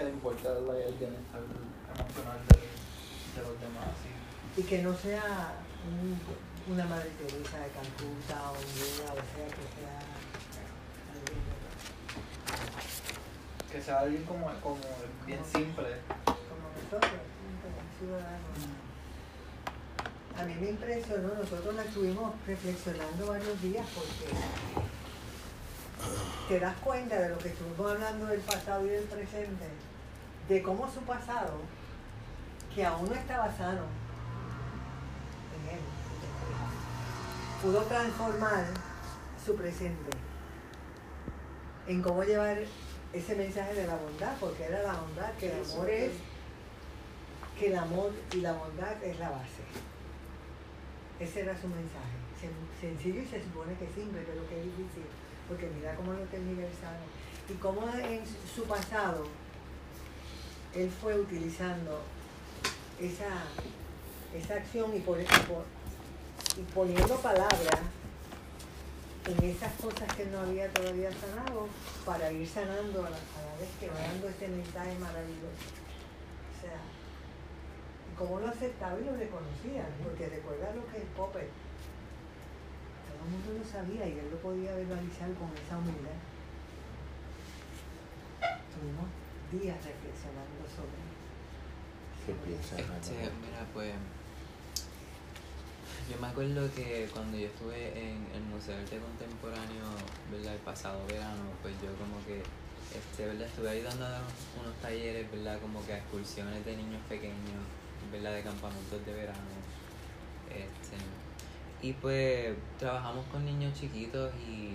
que le importa el bienestar emocional de, de los demás. Y que no sea un, una Madre Teresa de Calcuta o un Buda, o sea, que sea alguien Que sea alguien como, como bien simple. como nosotros, como ciudadanos. A mí me impresionó, nosotros la estuvimos reflexionando varios días porque te das cuenta de lo que estuvimos hablando del pasado y del presente, de cómo su pasado, que aún no estaba sano en él, pudo transformar su presente en cómo llevar ese mensaje de la bondad, porque era la bondad, que el amor es, que el amor y la bondad es la base. Ese era su mensaje. Sen- Sencillo y se supone que simple, pero que es difícil. Porque mira cómo lo tergiversaron. Y cómo en su pasado él fue utilizando esa, esa acción y, por, por- y poniendo palabras en esas cosas que no había todavía sanado para ir sanando a la, a la vez que va dando este mensaje maravilloso. O sea, cómo lo aceptaba y lo reconocía, porque recuerda lo que es Popper. Todo el mundo lo sabía y él lo podía verbalizar con esa humildad. Tuvimos días reflexionando sobre ¿Qué piensas, Este, mira, pues. Yo me acuerdo que cuando yo estuve en el Museo de Arte Contemporáneo, ¿verdad? El pasado verano, pues yo como que, este, ¿verdad? Estuve ayudando a dar unos talleres, ¿verdad? Como que a excursiones de niños pequeños, ¿verdad? De campamentos de verano. Este, y pues trabajamos con niños chiquitos y,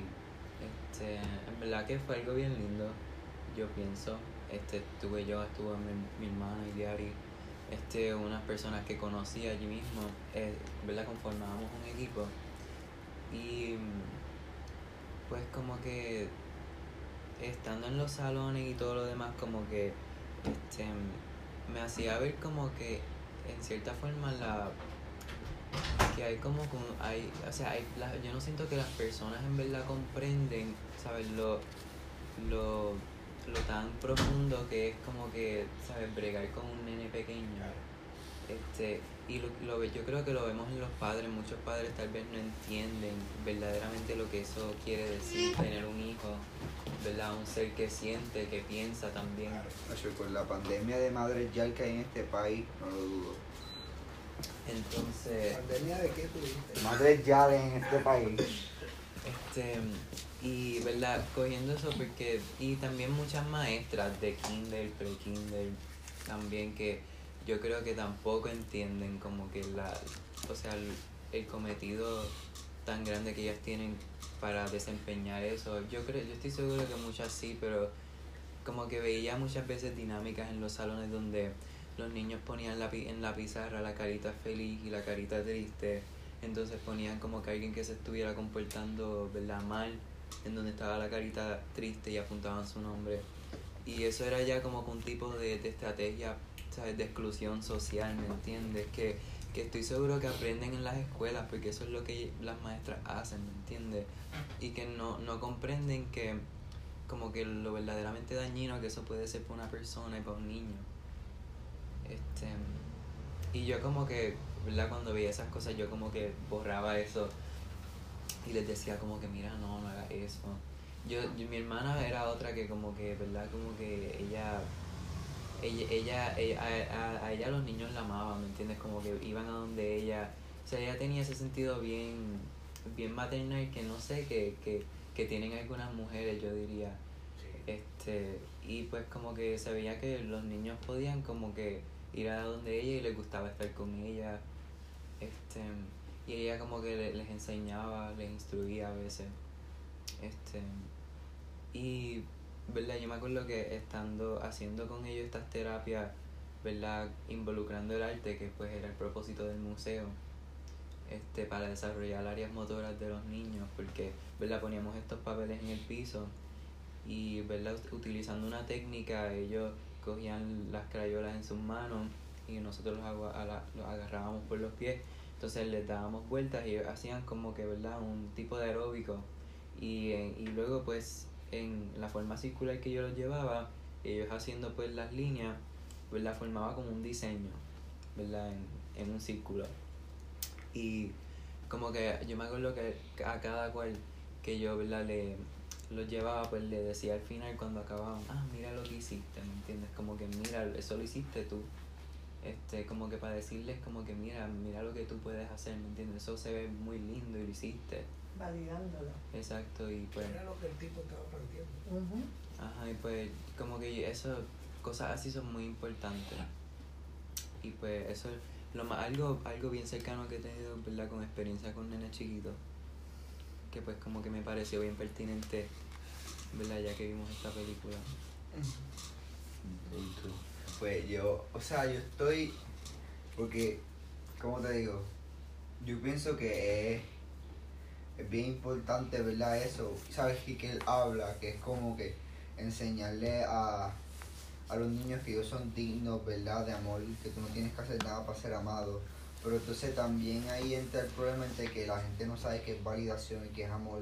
este, en verdad que fue algo bien lindo, yo pienso. Este, estuve yo, estuvo mi, mi hermana y Diari. Este, unas personas que conocí allí mismo, eh, ¿verdad? Conformábamos un equipo. Y pues como que estando en los salones y todo lo demás como que este, me hacía ver como que en cierta forma la que hay como hay o sea hay yo no siento que las personas en verdad comprenden sabes lo lo lo tan profundo que es como que, ¿sabes? Bregar con un nene pequeño. Este, y lo, lo ve- yo creo que lo vemos en los padres. Muchos padres tal vez no entienden verdaderamente lo que eso quiere decir, tener un hijo, ¿verdad? Un ser que siente, que piensa también. Nacho, con la pandemia de madres ya que hay en este país, no lo dudo. Entonces, ¿Pandemia de qué tuviste? Madres ya en este país. Este, y verdad, cogiendo eso porque, y también muchas maestras de kinder, pre-kinder, también que yo creo que tampoco entienden como que la, o sea, el, el cometido tan grande que ellas tienen para desempeñar eso. Yo creo, yo estoy seguro que muchas sí, pero como que veía muchas veces dinámicas en los salones donde los niños ponían la, en la pizarra la carita feliz y la carita triste entonces ponían como que alguien que se estuviera comportando ¿verdad? mal en donde estaba la carita triste y apuntaban su nombre y eso era ya como que un tipo de, de estrategia ¿sabes? de exclusión social ¿me entiendes? que, que estoy seguro que aprenden en las escuelas porque eso es lo que las maestras hacen ¿me entiendes? y que no, no comprenden que como que lo verdaderamente dañino que eso puede ser para una persona y para un niño este y yo como que verdad cuando veía esas cosas yo como que borraba eso y les decía como que mira no no hagas eso yo, yo- mi hermana era otra que como que verdad como que ella ella, ella, ella- a, a- a ella los niños la amaban me entiendes como que iban a donde ella. O sea ella tenía ese sentido bien bien maternal que no sé que, que, que tienen algunas mujeres yo diría. Este y pues como que se veía que los niños podían como que ir a donde ella y les gustaba estar con ella. Este y ella como que le- les enseñaba les instruía a veces. Este y verdad yo me acuerdo que estando haciendo con ellos estas terapias verdad involucrando el arte que pues era el propósito del museo este para desarrollar áreas motoras de los niños porque verdad poníamos estos papeles en el piso y verdad Ut- utilizando una técnica ellos cogían las crayolas en sus manos y nosotros los, los agarrábamos por los pies entonces les dábamos vueltas y hacían como que verdad un tipo de aeróbico y, eh, y luego pues en la forma circular que yo los llevaba ellos haciendo pues las líneas, ¿verdad? Formaba como un diseño, ¿verdad? En, en un círculo. Y como que yo me acuerdo que a cada cual que yo, ¿verdad? Le, lo llevaba, pues le decía al final cuando acababan, ah, mira lo que hiciste, ¿me entiendes? Como que mira, eso lo hiciste tú. Este, como que para decirles como que mira, mira lo que tú puedes hacer, ¿me entiendes? Eso se ve muy lindo y lo hiciste. Validándolo. Exacto, y pues... Era lo que el tipo estaba. Ujú. Ajá, y pues como que eso, cosas así son muy importantes. Y pues eso es lo más, algo, algo bien cercano que he tenido, ¿verdad? Con experiencia con nenes chiquitos. Que pues como que me pareció bien pertinente, ¿verdad? Ya que vimos esta película. ¿Y tú? Yo, o sea, yo estoy, porque, ¿cómo te digo? Yo pienso que es, es bien importante, ¿verdad? Eso, ¿sabes? Y que él habla, que es como que enseñarle a, a los niños que ellos son dignos, ¿verdad? De amor, que tú no tienes que hacer nada para ser amado. Pero entonces también ahí entra el problema entre que la gente no sabe qué es validación y qué es amor.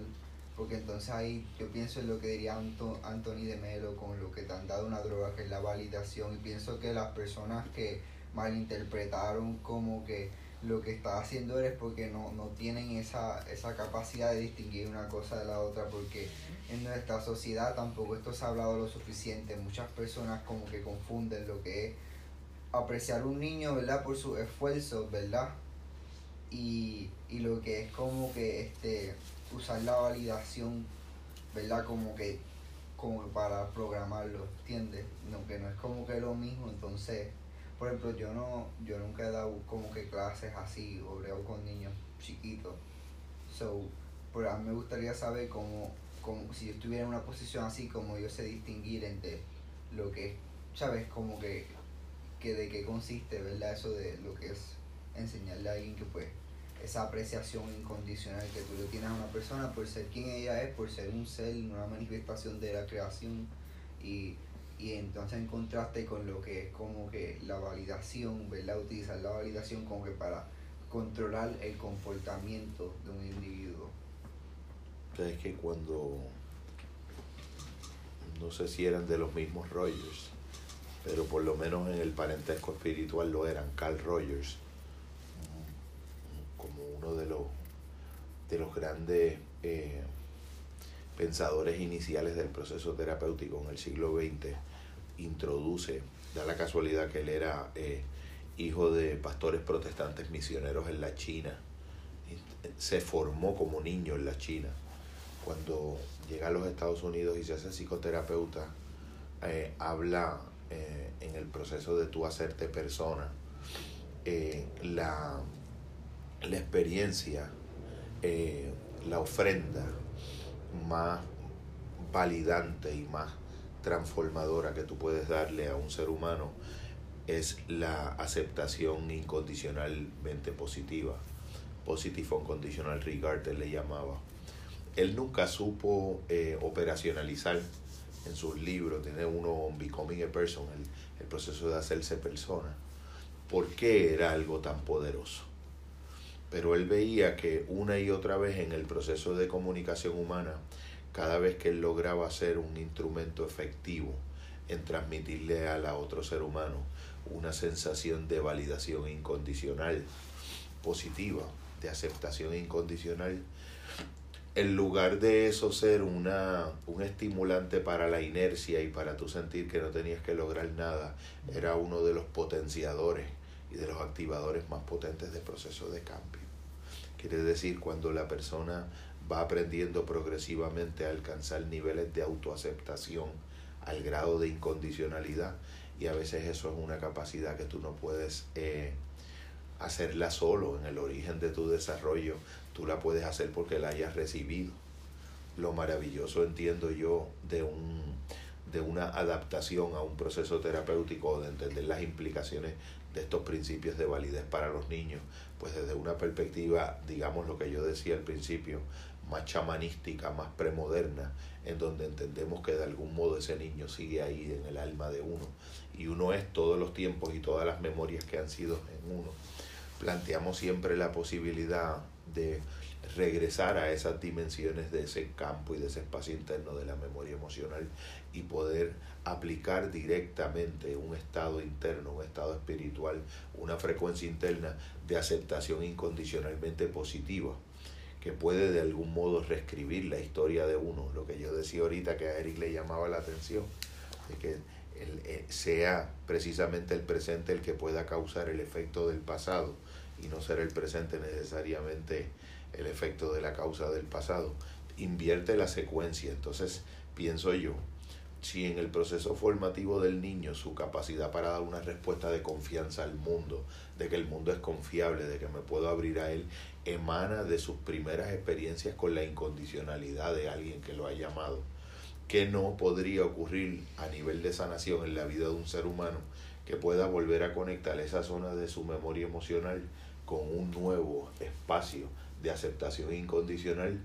Porque entonces ahí yo pienso en lo que diría Anto- Anthony de Melo con lo que te han dado una droga, que es la validación. Y pienso que las personas que malinterpretaron como que lo que está haciendo eres porque no, no tienen esa, esa capacidad de distinguir una cosa de la otra. Porque en nuestra sociedad tampoco esto se ha hablado lo suficiente. Muchas personas como que confunden lo que es apreciar un niño, ¿verdad? Por sus esfuerzos, ¿verdad? Y, y lo que es como que este usar la validación, ¿verdad? Como que como que para programarlo, ¿entiendes? No, que no es como que lo mismo, entonces, por ejemplo, yo no, yo nunca he dado como que clases así, o brego con niños chiquitos. So, pero a mí me gustaría saber cómo, cómo, si yo estuviera en una posición así, como yo sé distinguir entre lo que es, ¿sabes? Como que, que de qué consiste, ¿verdad? Eso de lo que es enseñarle a alguien que pues esa apreciación incondicional que tú le tienes a una persona por ser quien ella es, por ser un ser, una manifestación de la creación y, y entonces en contraste con lo que es como que la validación, ¿verdad? Utilizar la validación como que para controlar el comportamiento de un individuo. Es que cuando, no sé si eran de los mismos Rogers, pero por lo menos en el parentesco espiritual lo eran, Carl Rogers, uno de los, de los grandes eh, pensadores iniciales del proceso terapéutico en el siglo XX, introduce, da la casualidad que él era eh, hijo de pastores protestantes misioneros en la China, se formó como niño en la China. Cuando llega a los Estados Unidos y se hace psicoterapeuta, eh, habla eh, en el proceso de tú hacerte persona, eh, la, la experiencia, eh, la ofrenda más validante y más transformadora que tú puedes darle a un ser humano es la aceptación incondicionalmente positiva. Positive Unconditional Regard, él le llamaba. Él nunca supo eh, operacionalizar en sus libros, tiene uno Becoming a Person, el, el proceso de hacerse persona. ¿Por qué era algo tan poderoso? Pero él veía que una y otra vez en el proceso de comunicación humana, cada vez que él lograba ser un instrumento efectivo en transmitirle a la otro ser humano una sensación de validación incondicional, positiva, de aceptación incondicional, en lugar de eso ser una, un estimulante para la inercia y para tú sentir que no tenías que lograr nada, era uno de los potenciadores y de los activadores más potentes del proceso de cambio. Quiere decir, cuando la persona va aprendiendo progresivamente a alcanzar niveles de autoaceptación al grado de incondicionalidad, y a veces eso es una capacidad que tú no puedes eh, hacerla solo en el origen de tu desarrollo, tú la puedes hacer porque la hayas recibido. Lo maravilloso entiendo yo de un de una adaptación a un proceso terapéutico, de entender las implicaciones de estos principios de validez para los niños, pues desde una perspectiva, digamos lo que yo decía al principio, más chamanística, más premoderna, en donde entendemos que de algún modo ese niño sigue ahí en el alma de uno y uno es todos los tiempos y todas las memorias que han sido en uno. Planteamos siempre la posibilidad de regresar a esas dimensiones de ese campo y de ese espacio interno de la memoria emocional y poder aplicar directamente un estado interno, un estado espiritual, una frecuencia interna de aceptación incondicionalmente positiva que puede de algún modo reescribir la historia de uno, lo que yo decía ahorita que a Eric le llamaba la atención, de que eh, sea precisamente el presente el que pueda causar el efecto del pasado y no ser el presente necesariamente el efecto de la causa del pasado. Invierte la secuencia, entonces pienso yo, si en el proceso formativo del niño su capacidad para dar una respuesta de confianza al mundo, de que el mundo es confiable, de que me puedo abrir a él, emana de sus primeras experiencias con la incondicionalidad de alguien que lo ha llamado, que no podría ocurrir a nivel de sanación en la vida de un ser humano que pueda volver a conectar esa zona de su memoria emocional con un nuevo espacio de aceptación incondicional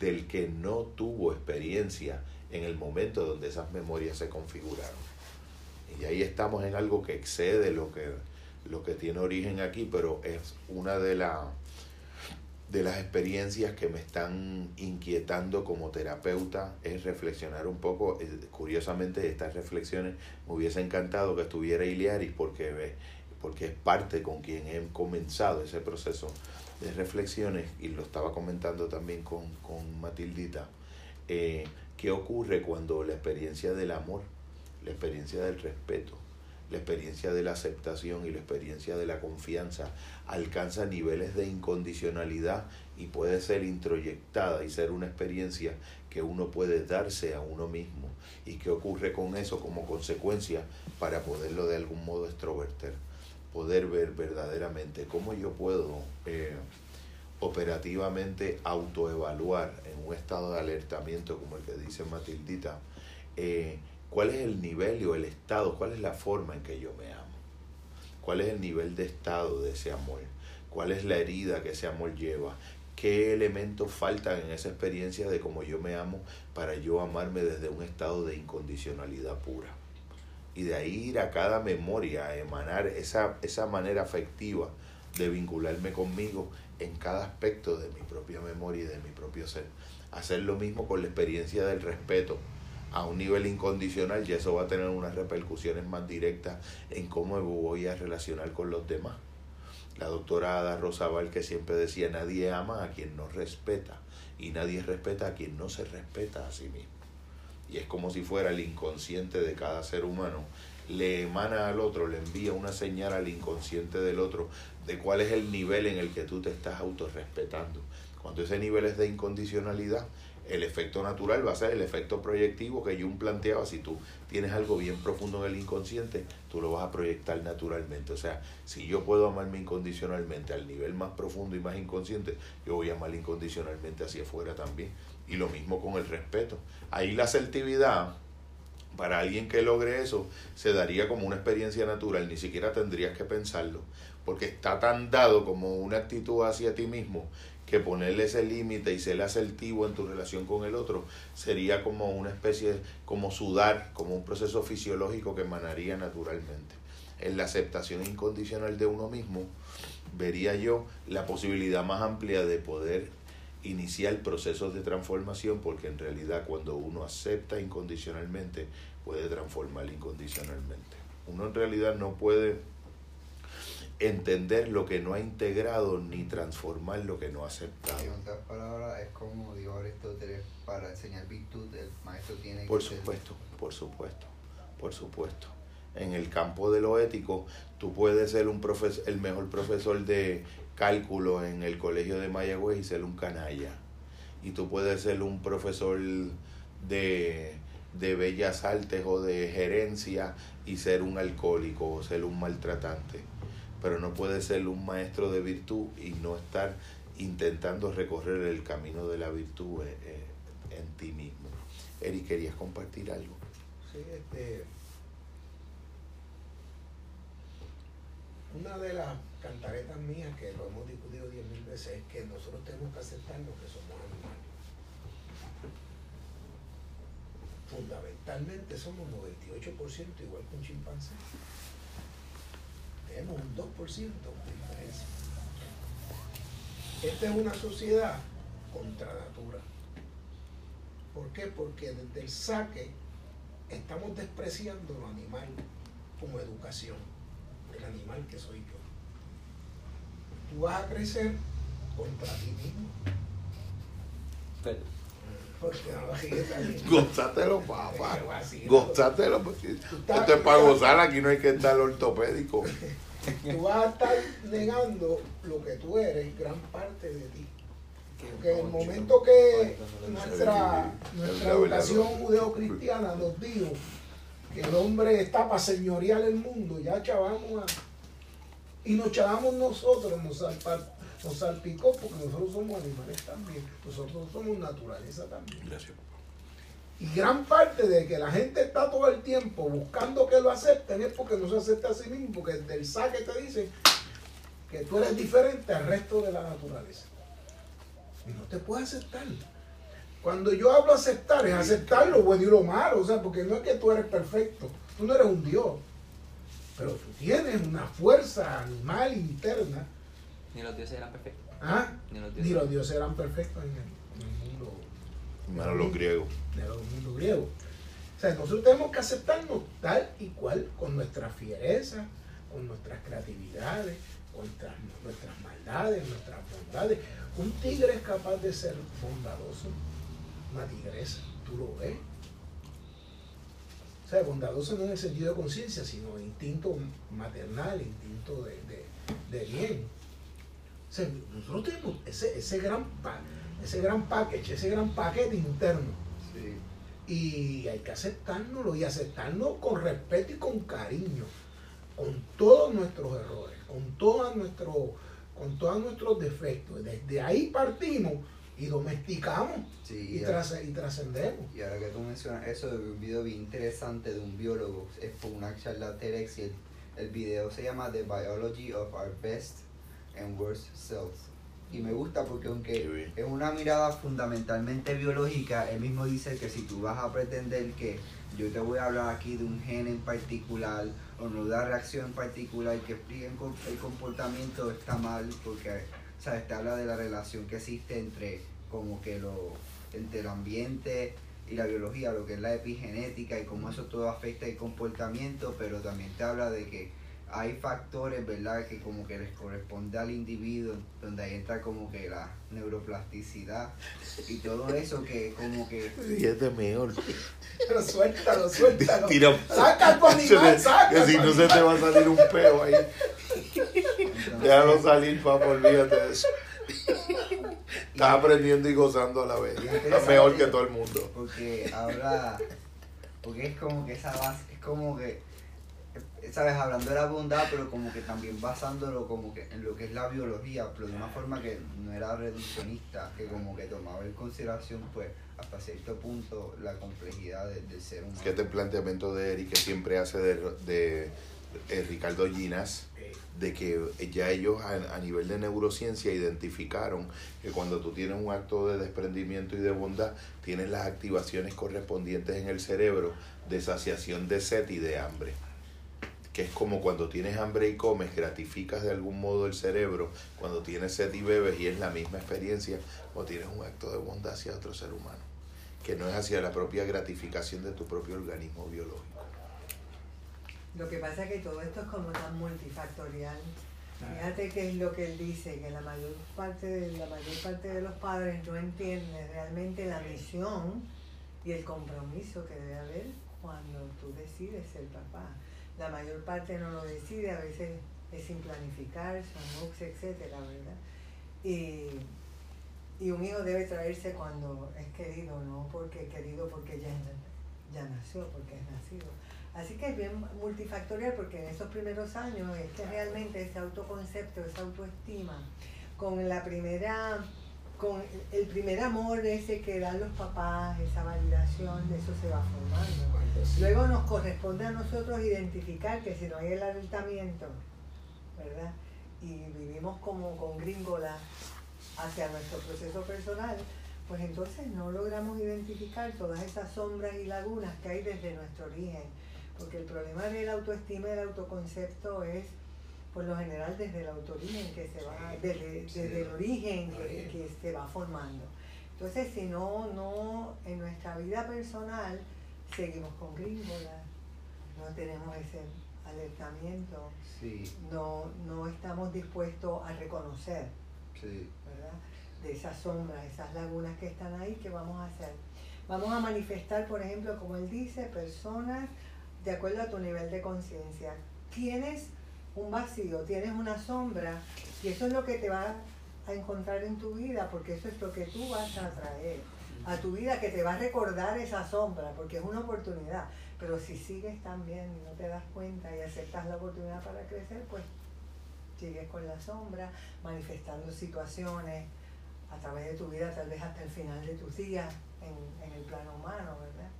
del que no tuvo experiencia en el momento donde esas memorias se configuraron. Y ahí estamos en algo que excede lo que, lo que tiene origen aquí, pero es una de, la, de las experiencias que me están inquietando como terapeuta, es reflexionar un poco. Eh, curiosamente, estas reflexiones me hubiese encantado que estuviera Iliaris porque, porque es parte con quien he comenzado ese proceso de reflexiones y lo estaba comentando también con, con Matildita. Eh, ¿Qué ocurre cuando la experiencia del amor, la experiencia del respeto, la experiencia de la aceptación y la experiencia de la confianza alcanza niveles de incondicionalidad y puede ser introyectada y ser una experiencia que uno puede darse a uno mismo? ¿Y qué ocurre con eso como consecuencia para poderlo de algún modo extroverter? Poder ver verdaderamente cómo yo puedo... Eh, operativamente autoevaluar en un estado de alertamiento como el que dice Matildita, eh, cuál es el nivel o el estado, cuál es la forma en que yo me amo, cuál es el nivel de estado de ese amor, cuál es la herida que ese amor lleva, qué elementos faltan en esa experiencia de cómo yo me amo para yo amarme desde un estado de incondicionalidad pura. Y de ahí ir a cada memoria, a emanar esa, esa manera afectiva de vincularme conmigo en cada aspecto de mi propia memoria y de mi propio ser. Hacer lo mismo con la experiencia del respeto a un nivel incondicional y eso va a tener unas repercusiones más directas en cómo voy a relacionar con los demás. La doctora Ada Rosabal que siempre decía, nadie ama a quien no respeta y nadie respeta a quien no se respeta a sí mismo. Y es como si fuera el inconsciente de cada ser humano le emana al otro, le envía una señal al inconsciente del otro de cuál es el nivel en el que tú te estás autorrespetando. Cuando ese nivel es de incondicionalidad, el efecto natural va a ser el efecto proyectivo que Jung planteaba. Si tú tienes algo bien profundo en el inconsciente, tú lo vas a proyectar naturalmente. O sea, si yo puedo amarme incondicionalmente al nivel más profundo y más inconsciente, yo voy a amar incondicionalmente hacia afuera también. Y lo mismo con el respeto. Ahí la asertividad para alguien que logre eso, se daría como una experiencia natural, ni siquiera tendrías que pensarlo, porque está tan dado como una actitud hacia ti mismo que ponerle ese límite y ser asertivo en tu relación con el otro sería como una especie, como sudar, como un proceso fisiológico que emanaría naturalmente. En la aceptación incondicional de uno mismo, vería yo la posibilidad más amplia de poder iniciar procesos de transformación porque en realidad cuando uno acepta incondicionalmente puede transformar incondicionalmente. Uno en realidad no puede entender lo que no ha integrado ni transformar lo que no ha aceptado. En otras palabras, es como dijo Aristóteles, para enseñar virtud el maestro tiene por que supuesto, por supuesto, por supuesto. En el campo de lo ético, tú puedes ser un profesor, el mejor profesor de cálculo en el colegio de Mayagüez y ser un canalla. Y tú puedes ser un profesor de, de bellas artes o de gerencia y ser un alcohólico o ser un maltratante. Pero no puedes ser un maestro de virtud y no estar intentando recorrer el camino de la virtud eh, eh, en ti mismo. Eri, ¿querías compartir algo? Sí, este, una de las cantaretas mías, que lo hemos discutido diez mil veces, es que nosotros tenemos que aceptar lo que somos animales. Fundamentalmente somos 98% igual que un chimpancé. Tenemos un 2% de diferencia. esta es una sociedad contra natura. ¿Por qué? Porque desde el saque estamos despreciando lo animal como educación, el animal que soy yo. Tú vas a crecer contra ti mismo. Pero, Porque no lo. Gózatelo, papá. Gózatelo. porque estás- Esto es para gozar, aquí no hay que estar ortopédico. Tú vas a estar negando lo que tú eres, gran parte de ti. Porque en el momento que nuestra, nuestra educación judeocristiana nos dijo que el hombre está para señorear el mundo, ya chavamos a... Y nos chavamos nosotros, nos, salpa- nos salpicó porque nosotros somos animales también, nosotros somos naturaleza también. Gracias. Y gran parte de que la gente está todo el tiempo buscando que lo acepten es porque no se acepta a sí mismo, porque del saque te dicen que tú eres diferente al resto de la naturaleza. Y no te puedes aceptar. Cuando yo hablo aceptar, es aceptar lo bueno y lo malo, o sea, porque no es que tú eres perfecto, tú no eres un Dios, pero tú tienes una fuerza animal interna. ni los dioses eran perfectos. ¿ah? Ni los Ni dioses. los dioses eran perfectos en el, en el mundo Hermano, los griegos. de los mundo griego. O sea, nosotros tenemos que aceptarnos tal y cual, con nuestras fierezas, con nuestras creatividades, con nuestras, nuestras maldades, nuestras bondades. Un tigre es capaz de ser bondadoso, una tigresa, tú lo ves. O sea, bondadoso no en el sentido de conciencia, sino instinto maternal, instinto de, de- de bien. O sea, nosotros tenemos ese, ese, gran pa- ese gran package, ese gran paquete interno. Sí. Y hay que aceptárnoslo y aceptarnos con respeto y con cariño, con todos nuestros errores, con, todas nuestro, con todos nuestros defectos. Desde ahí partimos y domesticamos Sí, y, y trascendemos. Y ahora que tú mencionas eso, de un video bien interesante de un biólogo, es por una charla TEDx y el, el video se llama The Biology of Our Best and Worst Selves. Y me gusta porque aunque es una mirada fundamentalmente biológica, él mismo dice que si tú vas a pretender que yo te voy a hablar aquí de un gen en particular o no de una reacción en particular que expliquen el comportamiento está mal porque sabes te habla de la relación que existe entre como que lo entre el ambiente y la biología, lo que es la epigenética y cómo eso todo afecta el comportamiento, pero también te habla de que hay factores, ¿verdad?, que como que les corresponde al individuo, donde ahí entra como que la neuroplasticidad y todo eso que como que este es mejor. Pero suéltalo, suéltalo. Tira- Saca tu animal, saca Que si no se te va a salir un peo ahí. entonces, Déjalo salir, papá, olvídate de eso. Estás aprendiendo y gozando a la vez. Estás mejor que todo el mundo. porque habla porque es como que esa base es como que sabes hablando de la bondad pero como que también basándolo como que en lo que es la biología pero de una forma que no era reduccionista que como que tomaba en consideración pues hasta cierto punto la complejidad de- del ser humano Que este planteamiento de Eric que siempre hace de, de, eh, Ricardo Eh, de que ya ellos a, a nivel de neurociencia identificaron que cuando tú tienes un acto de desprendimiento y de bondad, tienes las activaciones correspondientes en el cerebro de saciación de sed y de hambre. Que es como cuando tienes hambre y comes, gratificas de algún modo el cerebro, cuando tienes sed y bebes, y es la misma experiencia cuando tienes un acto de bondad hacia otro ser humano, que no es hacia la propia gratificación de tu propio organismo biológico. Lo que pasa es que todo esto es como tan multifactorial. Fíjate que es lo que él dice, que la mayor parte de, la mayor parte de los padres no entienden realmente la misión y el compromiso que debe haber cuando tú decides ser papá. La mayor parte no lo decide, a veces es sin planificar, son moocs, etcétera, ¿verdad? Y, y un hijo debe traerse cuando es querido, no porque querido porque ya, ya nació, porque es nacido. Así que es bien multifactorial porque en esos primeros años es que realmente ese autoconcepto, esa autoestima, con la primera, con el primer amor ese que dan los papás, esa validación, de eso se va formando. Luego nos corresponde a nosotros identificar que si no hay el alertamiento, ¿verdad? Y vivimos como con gringola hacia nuestro proceso personal, pues entonces no logramos identificar todas esas sombras y lagunas que hay desde nuestro origen. Porque el problema de la autoestima y el autoconcepto es por lo general desde el autorigen que se va, desde, el origen que, se va formando. Entonces, si no, no, en nuestra vida personal seguimos con gringolas, no tenemos ese alertamiento, Sí, no, no estamos dispuestos a reconocer, sí. ¿verdad? De esas sombras, esas lagunas que están ahí, ¿qué vamos a hacer? Vamos a manifestar, por ejemplo, como él dice, personas de acuerdo a tu nivel de conciencia. Tienes un vacío, tienes una sombra, y eso es lo que te va a encontrar en tu vida, porque eso es lo que tú vas a traer a tu vida, que te va a recordar esa sombra, porque es una oportunidad. Pero si sigues tan bien y no te das cuenta y aceptas la oportunidad para crecer, pues sigues con la sombra, manifestando situaciones a través de tu vida, tal vez hasta el final de tus días en, en el plano humano, ¿verdad?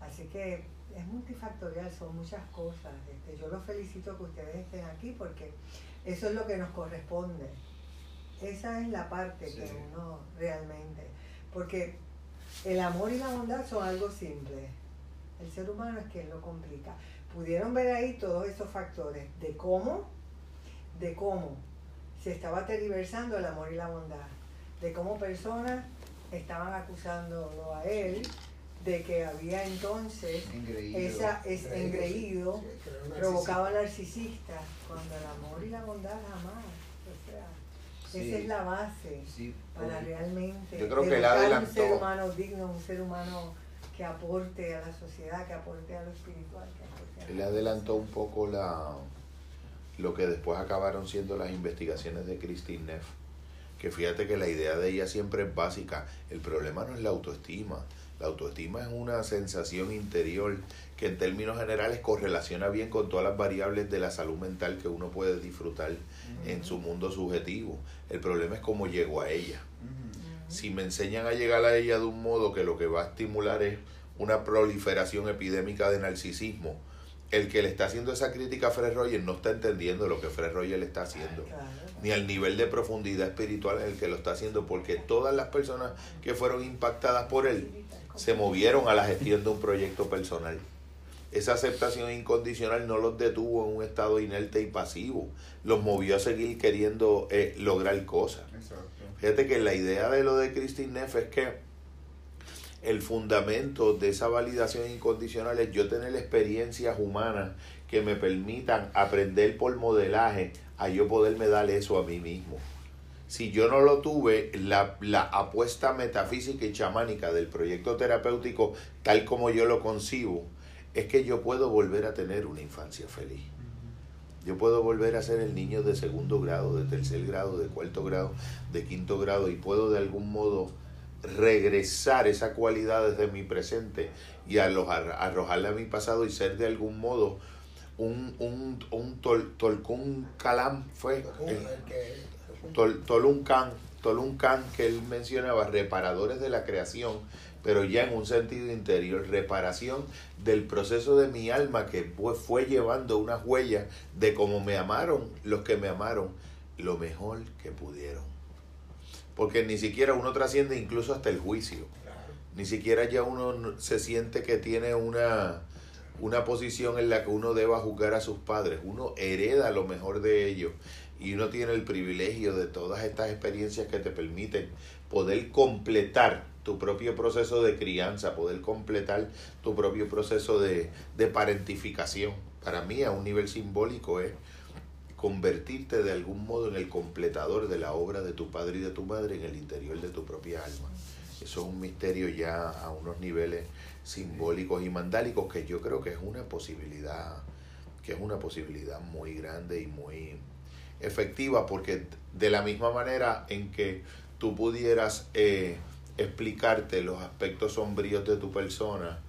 Así que es multifactorial, son muchas cosas. Este, yo los felicito que ustedes estén aquí porque eso es lo que nos corresponde. Esa es la parte que uno realmente, porque el amor y la bondad son algo simple. El ser humano es quien lo complica. Pudieron ver ahí todos esos factores de cómo, de cómo se estaba tergiversando el amor y la bondad, de cómo personas estaban acusándolo a él de que había entonces Engreído. esa es engreído, Sí, creo narcisista. provocaba narcisista, cuando el amor y la bondad jamás. O sea, Sí. esa es la base Sí, para realmente Yo creo que él un ser humano digno, un ser humano que aporte a la sociedad, que aporte a lo espiritual, que aporte a Él la adelantó un poco la lo que después acabaron siendo las investigaciones de Christine Neff. Que fíjate que la idea de ella siempre es básica. El problema no es la autoestima. La autoestima es una sensación interior que en términos generales correlaciona bien con todas las variables de la salud mental que uno puede disfrutar en su mundo subjetivo. El problema es cómo llego a ella. Si me enseñan a llegar a ella de un modo que lo que va a estimular es una proliferación epidémica de narcisismo, el que le está haciendo esa crítica a Fred Rogers no está entendiendo lo que Fred Rogers le está haciendo, Claro. ni al nivel de profundidad espiritual en el que lo está haciendo, porque todas las personas que fueron impactadas por él se movieron a la gestión de un proyecto personal. Esa aceptación incondicional no los detuvo en un estado inerte y pasivo, los movió a seguir queriendo eh, lograr cosas. Exacto. Fíjate que la idea de lo de Christine Neff es que el fundamento de esa validación incondicional es yo tener experiencias humanas que me permitan aprender por modelaje a yo poderme dar eso a mí mismo. Si yo no lo tuve, la, la apuesta metafísica y chamánica del proyecto terapéutico, tal como yo lo concibo, es que yo puedo volver a tener una infancia feliz. Yo puedo volver a ser el niño de segundo grado, de tercer grado, de cuarto grado, de quinto grado y puedo de algún modo regresar esa cualidad desde mi presente y arrojar, arrojarla a mi pasado y ser de algún modo un, un, un tol, Tolkun Kalam fue el- que- Tol, Toluncan, Toluncan que él mencionaba, reparadores de la creación, pero ya en un sentido interior, reparación del proceso de mi alma que fue, fue llevando unas huellas de cómo me amaron los que me amaron lo mejor que pudieron. Porque ni siquiera uno trasciende incluso hasta el juicio. Ni siquiera ya uno no- se siente que tiene una, una posición en la que uno deba juzgar a sus padres. Uno hereda lo mejor de ellos y uno tiene el privilegio de todas estas experiencias que te permiten poder completar tu propio proceso de crianza, poder completar tu propio proceso de, de parentificación. Para mí, a un nivel simbólico, es convertirte de algún modo en el completador de la obra de tu padre y de tu madre en el interior de tu propia alma. Eso es un misterio ya a unos niveles simbólicos y mandálicos que yo creo que es una posibilidad, que es una posibilidad muy grande y muy efectiva, porque de la misma manera en que tú pudieras eh, explicarte los aspectos sombríos de tu persona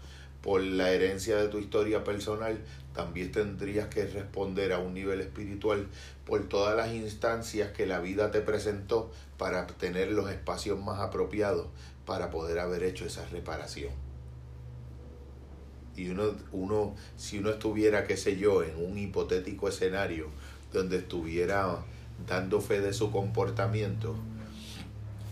por la herencia de tu historia personal, también tendrías que responder a un nivel espiritual por todas las instancias que la vida te presentó para tener los espacios más apropiados para poder haber hecho esa reparación. Y uno, uno, si uno estuviera, qué sé yo, en un hipotético escenario donde estuviera dando fe de su comportamiento,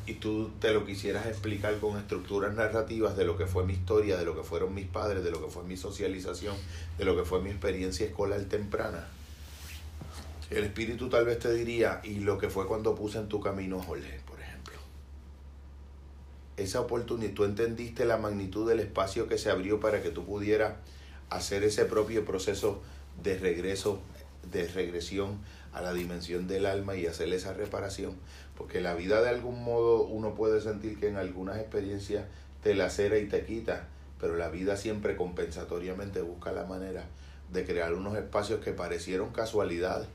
y tú te lo quisieras explicar con estructuras narrativas de lo que fue mi historia, de lo que fueron mis padres, de lo que fue mi socialización, de lo que fue mi experiencia escolar temprana, El espíritu tal vez te diría, y lo que fue cuando puse en tu camino Jorge, por ejemplo. Esa oportunidad, tú entendiste la magnitud del espacio que se abrió para que tú pudieras hacer ese propio proceso de regreso, de regresión a la dimensión del alma y hacer esa reparación. Porque la vida de algún modo uno puede sentir que en algunas experiencias te lacera y te quita, pero la vida siempre compensatoriamente busca la manera de crear unos espacios que parecieron casualidades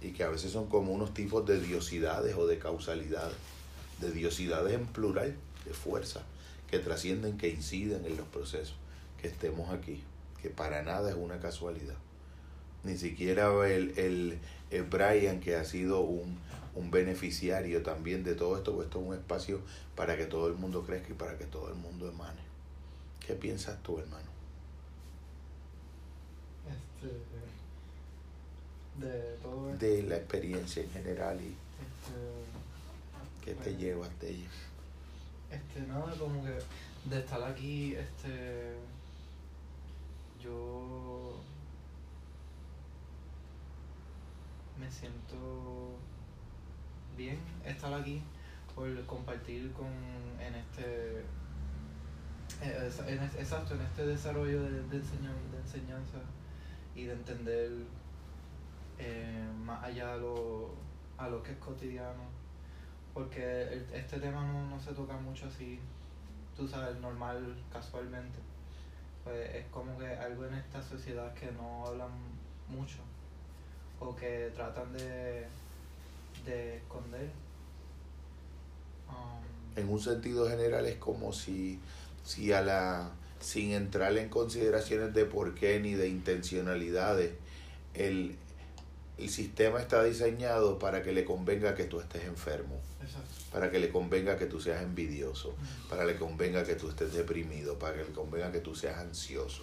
y que a veces son como unos tipos de diosidades o de causalidades, de diosidades en plural, de fuerza, que trascienden, que inciden en los procesos, que estemos aquí, que para nada es una casualidad. Ni siquiera el, el, el Brian, que ha sido un, un beneficiario también de todo esto, pues esto es un espacio para que todo el mundo crezca y para que todo el mundo emane. ¿Qué piensas tú, hermano? Este, de todo esto. De la experiencia en general y Este, qué te Bueno. llevas de ella. Este, nada, como que de estar aquí, este, yo me siento bien estar aquí por compartir con, en este, eh, en es- exacto, en este desarrollo de, de, enseñan- de enseñanza y de entender eh, más allá de lo, a lo que es cotidiano porque este tema no, no se toca mucho así, tú sabes, normal, casualmente. Pues es como que algo en esta sociedad que no hablan mucho o que tratan de, de esconder. Um, En un sentido general es como si, si a la, sin entrar en consideraciones de por qué ni de intencionalidades, el, el sistema está diseñado para que le convenga que tú estés enfermo, exacto. para que le convenga que tú seas envidioso, para que le convenga que tú estés deprimido, para que le convenga que tú seas ansioso,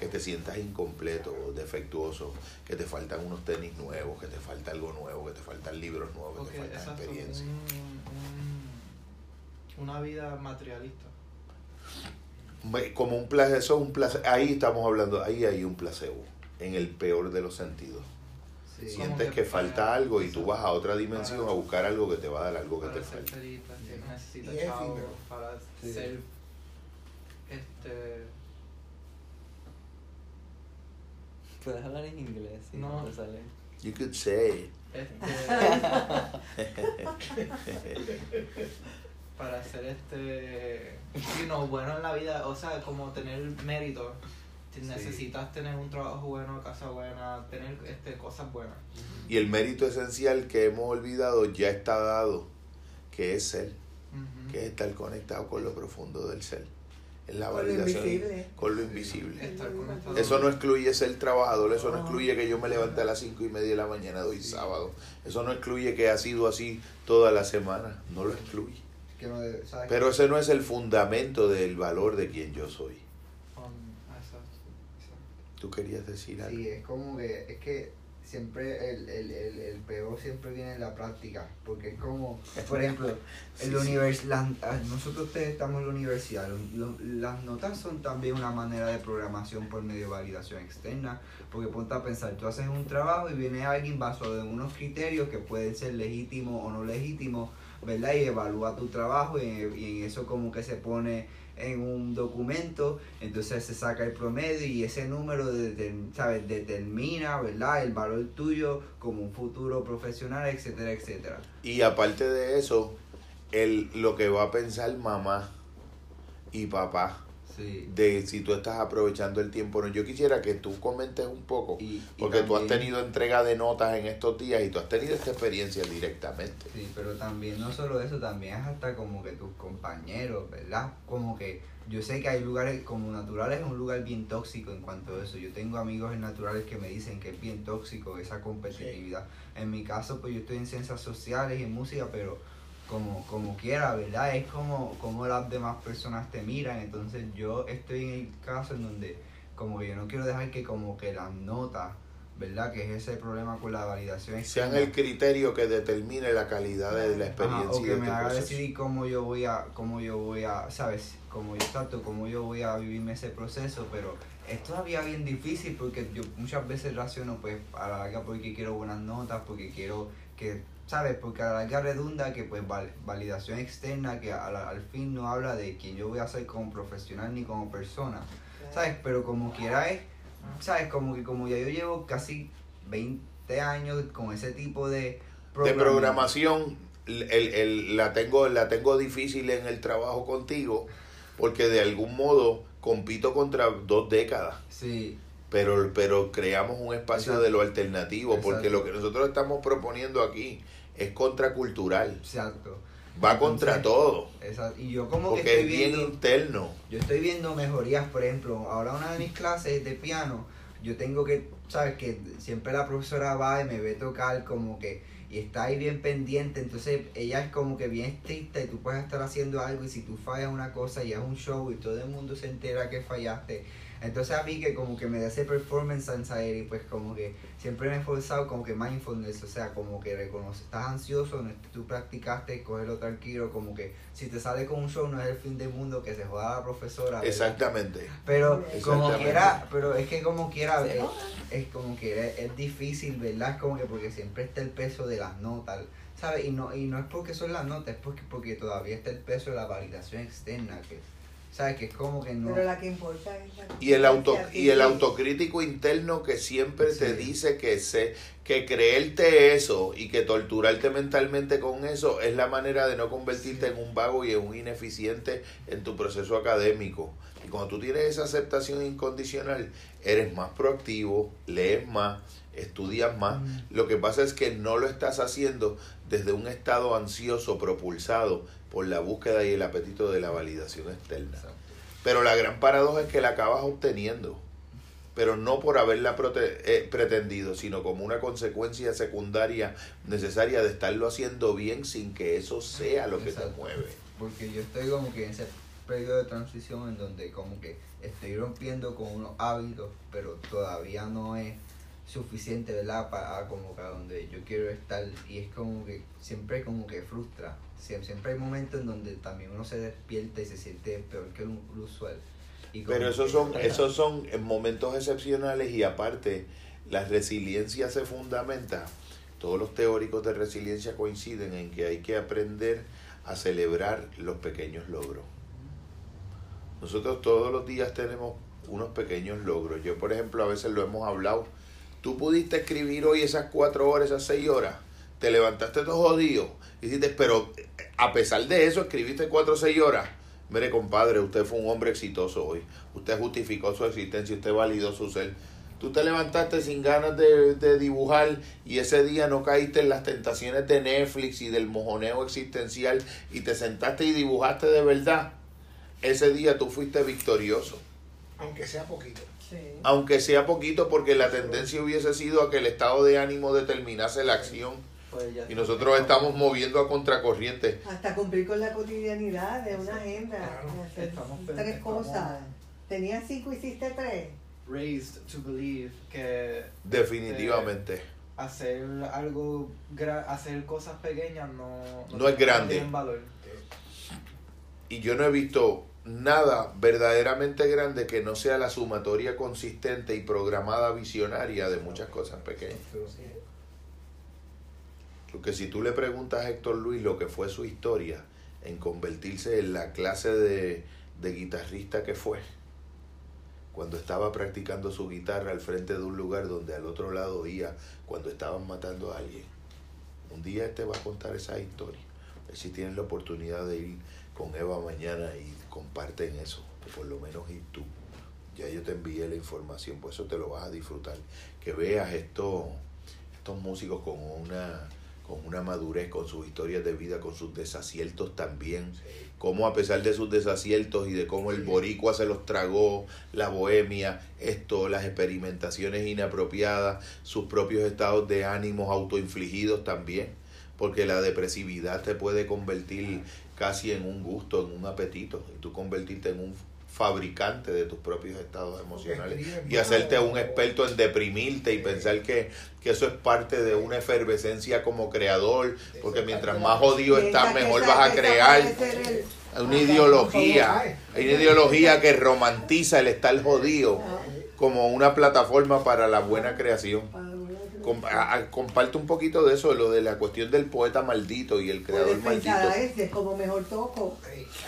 que te sientas incompleto o defectuoso, que te faltan unos tenis nuevos, que te falta algo nuevo, que te faltan libros nuevos, que te faltan experiencias. un- un- una vida materialista. Como un placebo, eso es un placebo. Ahí estamos hablando, ahí hay un placebo, en el peor de los sentidos. Sí. Sientes que que falta algo y tú vas a otra dimensión para- a buscar algo que te va a dar algo que te falta. que necesitas Y es chavo efímero. para Sí. ser este Puedes hablar en inglés, no, No. te sale. You could say. este para ser este you know, bueno en la vida o sea como tener mérito Sí. necesitas tener un trabajo bueno casa buena tener este cosas buenas Y el mérito esencial que hemos olvidado ya está dado, que es ser, Ujú. que es estar conectado con lo profundo del ser. La Con lo validación invisible. con lo invisible. Eso no excluye ser trabajador, eso no No. excluye que yo me levante a las cinco y media de la mañana de hoy sábado. Eso no excluye que ha sido así toda la semana, no lo excluye. Pero ese no es el fundamento del valor de quien yo soy. Exacto. Tú querías decir algo. Sí, es como que, es que siempre el, el, el, el peor siempre viene en la práctica, porque es como, por ejemplo, sí. univers- las- ah, nosotros ustedes estamos en la universidad, las notas son también una manera de programación por medio de validación externa, porque ponte a pensar, tú haces un trabajo y viene alguien basado en unos criterios que pueden ser legítimos o no legítimos, ¿verdad? Y evalúa tu trabajo y, y en eso como que se pone en un documento, entonces se saca el promedio y ese número determ- ¿sabes? determina, ¿verdad? El valor tuyo como un futuro profesional, etcétera, etcétera. Y aparte de eso, el, lo que va a pensar mamá y papá Sí. de si tú estás aprovechando el tiempo o no. Yo quisiera que tú comentes un poco, Y- y porque tú has tenido entrega de notas en estos días y tú has tenido esta experiencia directamente. Sí, pero también no solo eso, también es hasta como que tus compañeros, ¿verdad? Como que yo sé que hay lugares como Naturales es un lugar bien tóxico en cuanto a eso. Yo tengo amigos en Naturales que me dicen que es bien tóxico esa competitividad. En mi caso, pues yo estoy en ciencias sociales y en música, pero como, como quiera, ¿verdad? Es como, como las demás personas te miran. Entonces yo estoy en el caso en donde como yo no quiero dejar que como que las notas, ¿verdad? Que es ese problema con la validación Sean el criterio que determine la calidad de la Ajá, experiencia o y que de me haga proceso. decidir cómo yo voy a cómo yo voy a sabes cómo yo exacto cómo yo voy a vivirme ese proceso pero es todavía bien difícil porque yo muchas veces raciono pues a la larga porque quiero buenas notas, porque quiero que, ¿sabes? Porque a la larga redunda que pues val- validación externa que a la- al fin no habla de quién yo voy a ser como profesional ni como persona, ¿sabes? Pero como quiera es, ¿sabes? Como que como ya yo llevo casi 20 años con ese tipo de de programming. programación el, el- la tengo la tengo difícil en el trabajo contigo porque de algún modo compito contra dos décadas Sí, pero pero creamos un espacio Exacto. de lo alternativo porque lo que nosotros estamos proponiendo aquí es contracultural exacto. va contra Entonces, todo exacto. Y yo como que porque estoy es bien viendo... interno Yo estoy viendo mejorías, por ejemplo, ahora una de mis clases de piano, yo tengo que, sabes, que siempre la profesora va y me ve tocar como que, y está ahí bien pendiente, entonces ella es como que bien estricta y tú puedes estar haciendo algo y si tú fallas una cosa y es un show y todo el mundo se entera que fallaste. Entonces a mí que como que me da ese performance anxiety, pues como que siempre me he esforzado como que mindfulness, o sea, como que reconoce, estás ansioso, no, tú practicaste, cógelo tranquilo, como que si te sale con un show no es el fin del mundo, que se joda la profesora. ¿verdad? exactamente Pero como Exactamente. quiera, pero es que como quiera, es, es como que es, es difícil, ¿verdad? Es como que porque siempre está el peso de las notas, ¿sabes? Y no, y no es porque son las notas, es porque, porque todavía está el peso de la validación externa, que, ¿sabes? Que es como que no... Pero la que importa es la y el auto y el autocrítico interno que siempre te dice que se que creerte eso y que torturarte mentalmente con eso es la manera de no convertirte en un vago y en un ineficiente en tu proceso académico. Y cuando tú tienes esa aceptación incondicional eres más proactivo lees más estudias más. Mm. lo que pasa es que no lo estás haciendo desde un estado ansioso propulsado por la búsqueda y el apetito de la validación externa Exacto. pero la gran paradoja es que la acabas obteniendo, pero no por haberla prote- eh, pretendido, sino como una consecuencia secundaria necesaria de estarlo haciendo bien sin que eso sea lo que te mueve. Porque yo estoy como que en ese periodo de transición en donde como que estoy rompiendo con unos hábitos, pero todavía no es suficiente, ¿verdad? Para como que a donde yo quiero estar y es como que siempre como que frustra. Sie- Siempre hay momentos en donde también uno se despierta y se siente peor que lo lo usual. Y Pero esos son, esos son en momentos excepcionales y aparte la resiliencia se fundamenta. Todos los teóricos de resiliencia coinciden en que hay que aprender a celebrar los pequeños logros. Nosotros todos los días tenemos unos pequeños logros. Yo, por ejemplo, a veces lo hemos hablado. Tú pudiste escribir hoy esas cuatro horas, esas seis horas. Te levantaste todo jodido. Hiciste, pero a pesar de eso, escribiste cuatro o seis horas. Mire, compadre, usted fue un hombre exitoso hoy. Usted justificó su existencia, usted validó su ser. Tú te levantaste sin ganas de, de dibujar y ese día no caíste en las tentaciones de Netflix y del mojoneo existencial y te sentaste y dibujaste de verdad. Ese día tú fuiste victorioso. Aunque sea poquito. Sí. Aunque sea poquito porque la tendencia hubiese sido a que el estado de ánimo determinase la acción Pues y nosotros estamos moviendo a contracorriente. Hasta cumplir con la cotidianidad de una agenda. Claro. de hacer Estamos pen- tres estamos- cosas. Tenías cinco, hiciste tres. raised to believe que Definitivamente. hacer algo, hacer cosas pequeñas no, No es grande. valor. Y yo no he visto nada verdaderamente grande que no sea la sumatoria consistente y programada visionaria de muchas cosas pequeñas. Porque si tú le preguntas a Héctor Luis lo que fue su historia en convertirse en la clase de, de guitarrista que fue, cuando estaba practicando su guitarra al frente de un lugar donde al otro lado oía cuando estaban matando a alguien, un día este va a contar esa historia. A ver si tienen la oportunidad de ir con Eva mañana y comparten eso, o por lo menos ir tú. Ya yo te envié la información, por eso te lo vas a disfrutar. Que veas estos, estos músicos con una, con una madurez, con sus historias de vida, con sus desaciertos también. Cómo a pesar de sus desaciertos y de cómo el boricua se los tragó, la bohemia, esto, las experimentaciones inapropiadas, sus propios estados de ánimos autoinfligidos también porque la depresividad te puede convertir casi en un gusto, en un apetito, y tú convertirte en un fabricante de tus propios estados emocionales y hacerte un experto en deprimirte y pensar que, que eso es parte de una efervescencia como creador, porque mientras más jodido estás, mejor vas a crear. Hay una ideología, hay una ideología que romantiza el estar jodido como una plataforma para la buena creación. Para una Com- a- a- comparte un poquito de eso, lo de la cuestión del poeta maldito y el creador maldito. como mejor toco,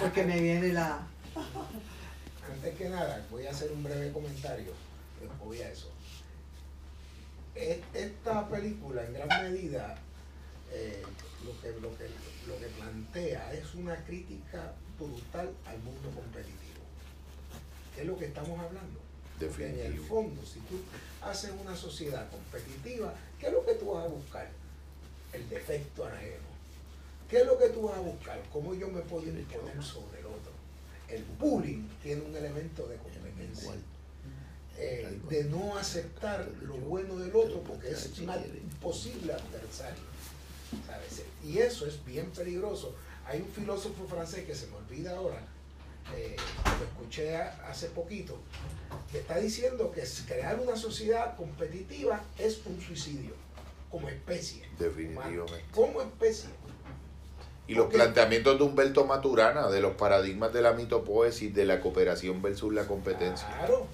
porque me viene la... Antes que nada, voy a hacer un breve comentario. Voy a eso. E- Esta película, en gran medida, eh, lo, que, lo, que, lo que plantea es una crítica brutal al mundo competitivo. ¿Qué es lo que estamos hablando? Porque en el fondo, si tú haces una sociedad competitiva, ¿qué es lo que tú vas a buscar? El defecto ajeno. ¿Qué es lo que tú vas a buscar? ¿Cómo yo me puedo imponer sobre el otro? El bullying tiene un elemento de competencia. Eh, de no aceptar lo bueno del otro porque es un posible adversario. ¿sabes? Y eso es bien peligroso. Hay un filósofo francés que se me olvida ahora, eh, lo escuché hace poquito, que está diciendo que crear una sociedad competitiva es un suicidio como especie. Definitivamente. humana, Como especie. Y los planteamientos de Humberto Maturana, de los paradigmas de la mitopoesis, de la cooperación versus la competencia. Claro.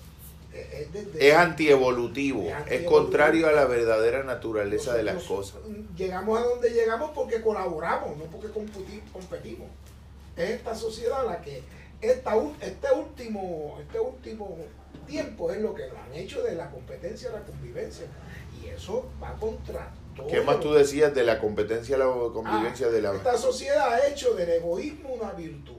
Eh, Es, desde- Es antievolutivo, Es contrario a la verdadera naturaleza de las cosas. Llegamos a donde llegamos porque colaboramos, no porque competimos. Es esta sociedad la que esta, este último este último tiempo es lo que nos han hecho de la competencia a la convivencia y eso va contra todo. ¿Qué más tú decías de la competencia a la convivencia Ah, de la... Esta sociedad ha hecho del egoísmo una virtud,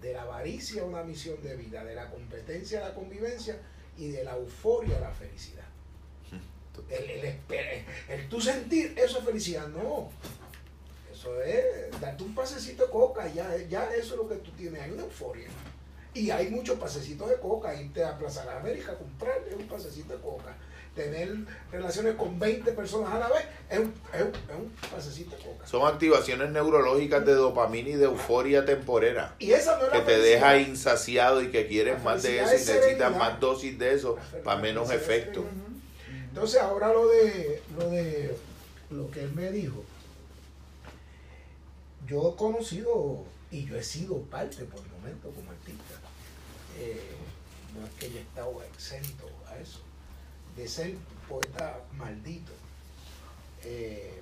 de la avaricia una misión de vida, de la competencia a la convivencia y de la euforia a la felicidad. El, el, tú sentir eso es felicidad, no. Eso es darte un pasecito de coca, ya, ya eso es lo que tú tienes, hay una euforia. Y hay muchos pasecitos de coca, irte a Plaza de la América a comprarle un pasecito de coca. Tener relaciones con 20 personas a la vez es un, es un, es un pasecito coca. Son activaciones neurológicas de dopamina y de euforia temporera. Y esa no es Que la te deja insaciado y que quieres más de eso y es necesitas más dosis de eso para menos efecto. Entonces ahora lo de lo de lo que él me dijo. Yo he conocido y yo he sido parte por momento como artista. Eh, no es que yo he estado exento a eso, de ser poeta maldito. Eh,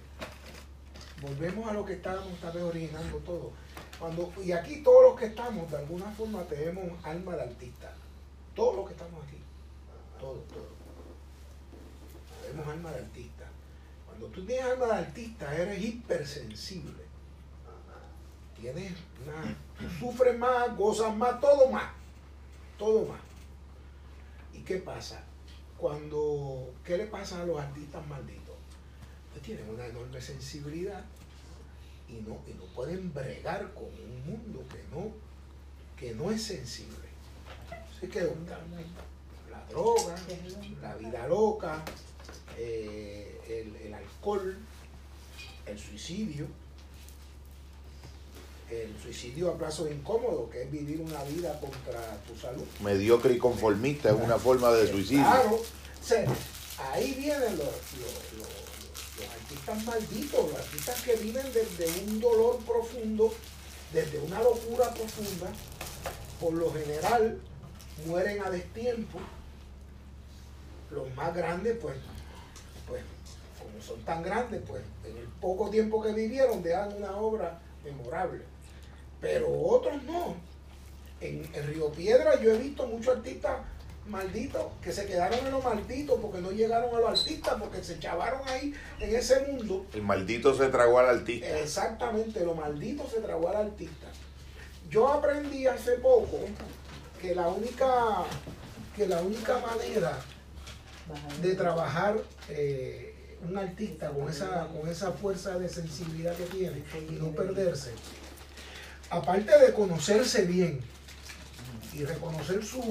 volvemos a lo que estábamos tal vez originando todo. Cuando, y aquí todos los que estamos, de alguna forma, tenemos alma de artista. Todos los que estamos aquí. Todos, todos. Tenemos alma de artista. Cuando tú tienes alma de artista, eres hipersensible. Tienes tú sufres más, gozas más, todo más. Todo más. ¿Y qué pasa? Cuando, ¿qué le pasa a los artistas malditos? Pues tienen una enorme sensibilidad y no, y no pueden bregar con un mundo que no, que no es sensible. Así que la droga, la vida loca, eh, el, el alcohol, el suicidio, el suicidio a plazos incómodos, que es vivir una vida contra tu salud. Mediocre y conformista es una forma de suicidio. Claro, o sea, ahí vienen los, los- los- los artistas malditos, los artistas que viven desde un dolor profundo, desde una locura profunda, por lo general mueren a destiempo. Los más grandes, pues, pues, como son tan grandes, pues, en el poco tiempo que vivieron dejan una obra memorable. Pero otros no. En, en Río Piedra yo he visto muchos artistas malditos que se quedaron en lo maldito porque no llegaron a los artistas, porque se chavaron ahí en ese mundo. El maldito se tragó al artista. Exactamente, lo maldito se tragó al artista. Yo aprendí hace poco que la única, que la única manera de trabajar eh, un artista con esa, con esa fuerza de sensibilidad que tiene y no perderse, aparte de conocerse bien y reconocer su-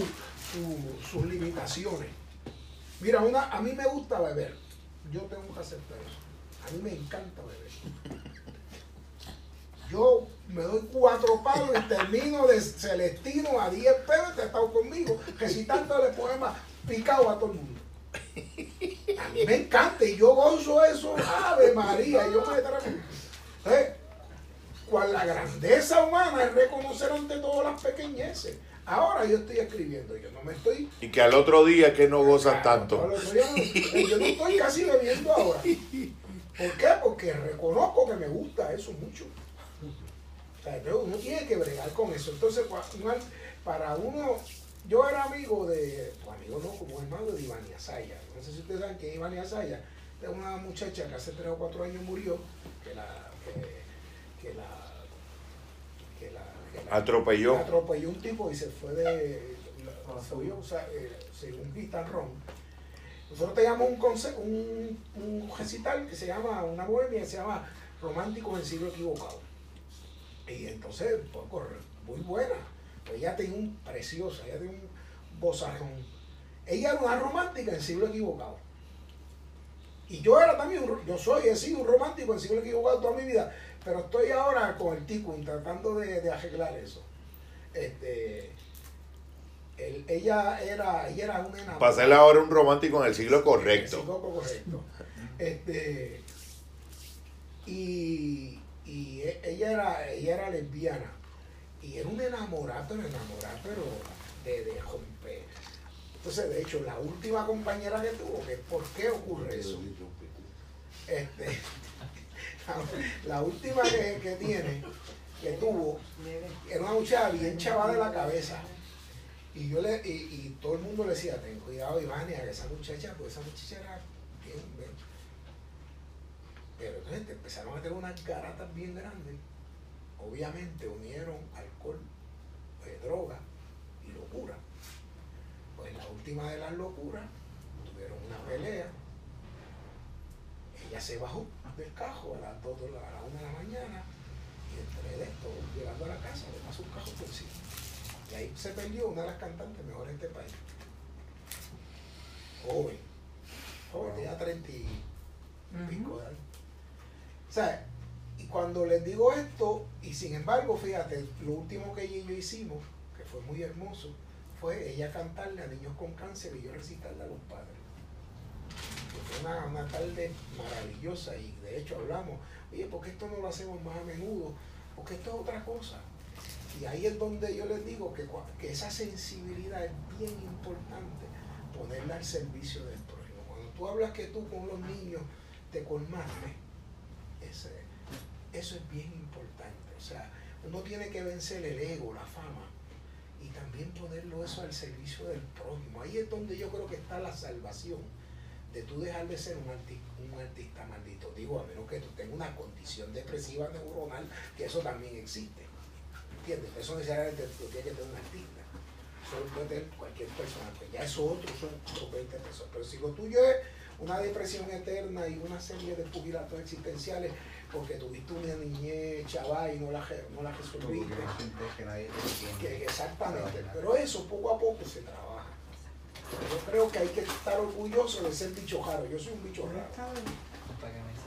su- sus limitaciones. Mira, una, a mí me gusta beber, yo tengo que aceptar eso. A mí me encanta beber. Yo me doy cuatro palos y termino de Celestino a 10 pesos, te he estado conmigo, recitándole poemas picados a todo el mundo. A mí me encanta y yo gozo eso, Ave María, yo me trago. Cual la grandeza humana es reconocer ante todo las pequeñeces. Ahora yo estoy escribiendo, yo no me estoy Y que al otro día que no gozas Claro, tanto. no, yo, no- estoy casi bebiendo ahora. ¿Por qué? Porque reconozco que me gusta eso mucho. O sea, pero uno tiene que bregar con eso. Entonces, para uno, yo era amigo de, pues amigo no, como hermano de Ivania Asaya. No sé si ustedes saben que Ivania Asaya es una muchacha que hace tres o cuatro años murió, que la, que, que la, que la, que la- Atropelló. la atropelló un tipo y se fue de, la- se huyó, o sea, eh, según Vital Ron. Nosotros teníamos un, conce- un, un recital que se llama, una bohemia que se llama Románticos en siglo equivocado. Y entonces, pues, corre- muy buena. Pues ella tenía un preciosa, ella tenía un bozarrón. Ella era una romántica en siglo equivocado. Y yo era también, un yo soy, he sido un romántico en siglo equivocado toda mi vida, pero estoy ahora con el Tico tratando de, de arreglar eso. Este, él- ella era, ella era una enamorada. Ser ahora un romántico en el siglo correcto. correcto. Este, y, y e- ella era, ella era lesbiana. Y era un enamorado, pero enamorado, pero de, de romper. Entonces, de hecho, la última compañera que tuvo, que ¿por qué ocurre eso? Este, la, última que, que tiene, que tuvo, era una muchacha bien chaval de la cabeza. Y yo le, y, y todo el mundo le decía, ten cuidado Ivania, que esa muchacha, pues esa muchacha era bien, bien". Pero entonces empezaron a tener unas garatas bien grandes. Obviamente unieron alcohol, eh, droga y locura. Pues la última de las locuras, tuvieron una pelea. Ella se bajó del cajo a las 2 de la, a la 1 de la mañana y entre de esto, llegando a la casa, le pasó un cajo por encima. Y ahí se perdió una de las cantantes mejores de este país. Joven. Joven, tenía 30 y pico de años. O sea, y cuando les digo esto, y sin embargo, fíjate, lo último que ella y yo hicimos, que fue muy hermoso, fue ella cantarle a niños con cáncer y yo recitarle a los padres. Una, una tarde maravillosa y de hecho hablamos, oye, ¿por qué esto no lo hacemos más a menudo? Porque esto es otra cosa. Y ahí es donde yo les digo que, que esa sensibilidad es bien importante ponerla al servicio del prójimo. Cuando tú hablas que tú con los niños te colmaste, ese, eso es bien importante. O sea, uno tiene que vencer el ego, la fama, y también ponerlo eso al servicio del prójimo. Ahí es donde yo creo que está la salvación de tú dejar de ser un, arti- un artista maldito. Digo, a menos que tú tengas una condición depresiva neuronal, que eso también existe. ¿Entiendes? Eso necesariamente lo tiene que tener un artista. Eso lo puede tener cualquier persona. Pues ya eso otro son otros 20 pesos. Pero si lo tuyo es una depresión eterna y una serie de pugilatos existenciales porque tuviste una niñez chaval y no la, no la resolviste. que. Que- exactamente, pero eso poco a poco se trabaja. Yo creo que hay que estar orgulloso de ser bicho raro. Yo soy un bicho raro.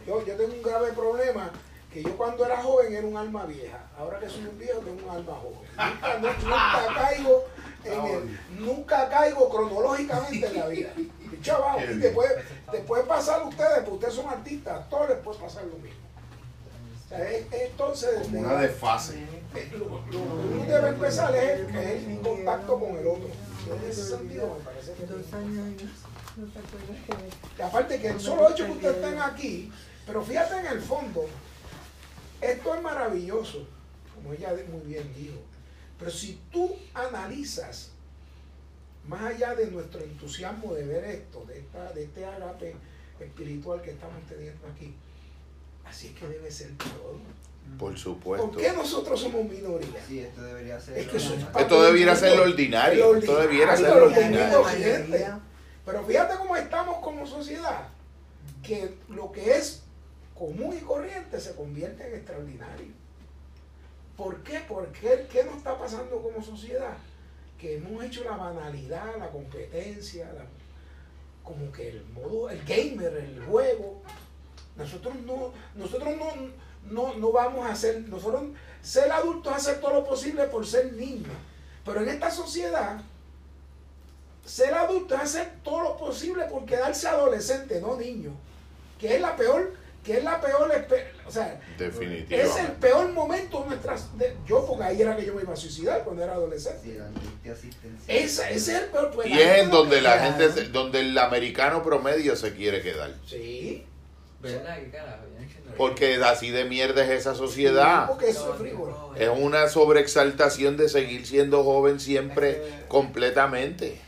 Yo, yo tengo un grave problema que yo cuando era joven era un alma vieja. Ahora que soy un viejo tengo un alma joven. Nunca, no- nunca caigo en el- nunca caigo cronológicamente en la vida. Chaval, y después, después pasar ustedes, porque ustedes son artistas, a todos les puede pasar lo mismo. O sea, es- es entonces, Como una desfase. lo, lo que uno debe empezar es, el- es el contacto con el otro. Dos años y no, no te acuerdas que y aparte que el solo hecho que ustedes estén aquí, pero fíjate en el fondo, esto es maravilloso, como ella muy bien dijo. Pero si tú analizas, más allá de nuestro entusiasmo de ver esto, de, esta, de este ágape espiritual que estamos teniendo aquí, así es que debe ser todo. Por ¿Por supuesto. qué nosotros somos minoría? Sí, esto debería ser. Es que eso es Esto debiera ser lo ordinario. Esto debiera ser lo ordinario. Pero fíjate cómo estamos como sociedad, que lo que es común y corriente se convierte en extraordinario. ¿Por qué? Porque ¿qué nos está pasando como sociedad? Que hemos hecho la banalidad, la competencia, la- como que el modo, el gamer, el juego. Nosotros no, nosotros no, no, no vamos a hacer, nosotros ser adultos es hacer todo lo posible por ser niños. Pero en esta sociedad, ser adulto es hacer todo lo posible por quedarse adolescente, no niño. Que es la peor que es la peor, o sea, es el peor momento de nuestras, de- yo porque ahí era que yo me iba a suicidar cuando era adolescente. Sí, asistencial. Ese, ese es el peor. pues, Y es en donde la gente, se- donde el americano promedio se quiere quedar. Sí. Porque así de mierda es esa sociedad. No, es frívolo. no, Es una sobreexaltación de seguir siendo joven siempre que- completamente.